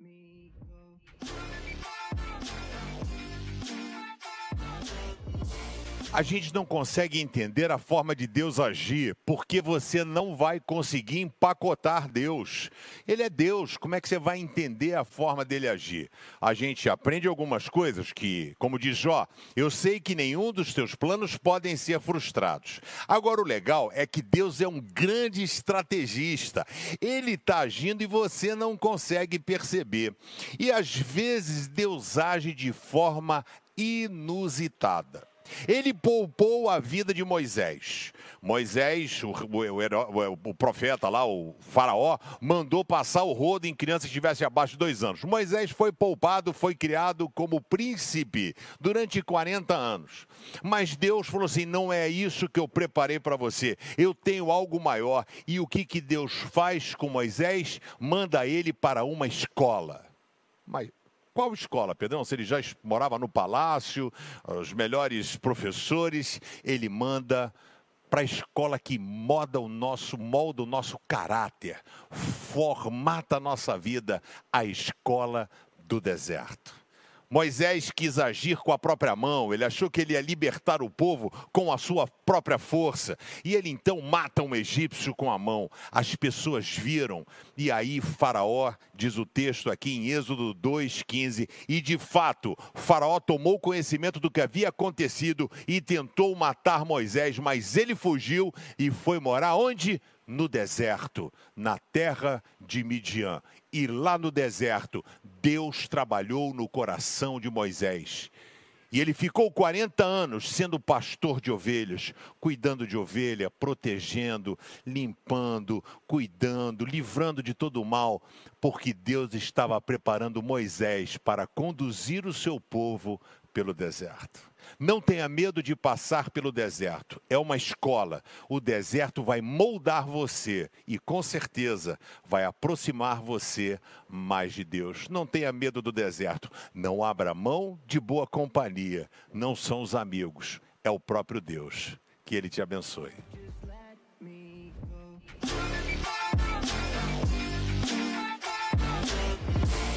me go. A gente não consegue entender a forma de Deus agir, porque você não vai conseguir empacotar Deus. Ele é Deus, como é que você vai entender a forma dele agir? A gente aprende algumas coisas que, como diz Jó, eu sei que nenhum dos teus planos podem ser frustrados. Agora, o legal é que Deus é um grande estrategista. Ele está agindo e você não consegue perceber. E às vezes Deus age de forma inusitada. Ele poupou a vida de Moisés. Moisés, o, o, o, profeta lá, o faraó, mandou passar o rodo em crianças que estivessem abaixo de dois anos. Moisés foi poupado, foi criado como príncipe durante 40 anos. Mas Deus falou assim: não é isso que eu preparei para você. Eu tenho algo maior. E o que, que Deus faz com Moisés? Manda ele para uma escola. Mas qual escola, Pedrão? Se ele já morava no palácio, os melhores professores, ele manda para a escola que moda o nosso, molda o nosso caráter, formata a nossa vida, a escola do deserto. Moisés quis agir com a própria mão, ele achou que ele ia libertar o povo com a sua própria força. E ele então mata um egípcio com a mão. As pessoas viram. E aí, Faraó, diz o texto aqui em Êxodo 2,15, e de fato, Faraó tomou conhecimento do que havia acontecido e tentou matar Moisés, mas ele fugiu e foi morar onde? no deserto, na terra de Midian. E lá no deserto, Deus trabalhou no coração de Moisés. E ele ficou 40 anos sendo pastor de ovelhas, cuidando de ovelha, protegendo, limpando, cuidando, livrando de todo o mal, porque Deus estava preparando Moisés para conduzir o seu povo pelo deserto. Não tenha medo de passar pelo deserto. É uma escola. O deserto vai moldar você e, com certeza, vai aproximar você mais de Deus. Não tenha medo do deserto. Não abra mão de boa companhia. Não são os amigos, é o próprio Deus. Que Ele te abençoe.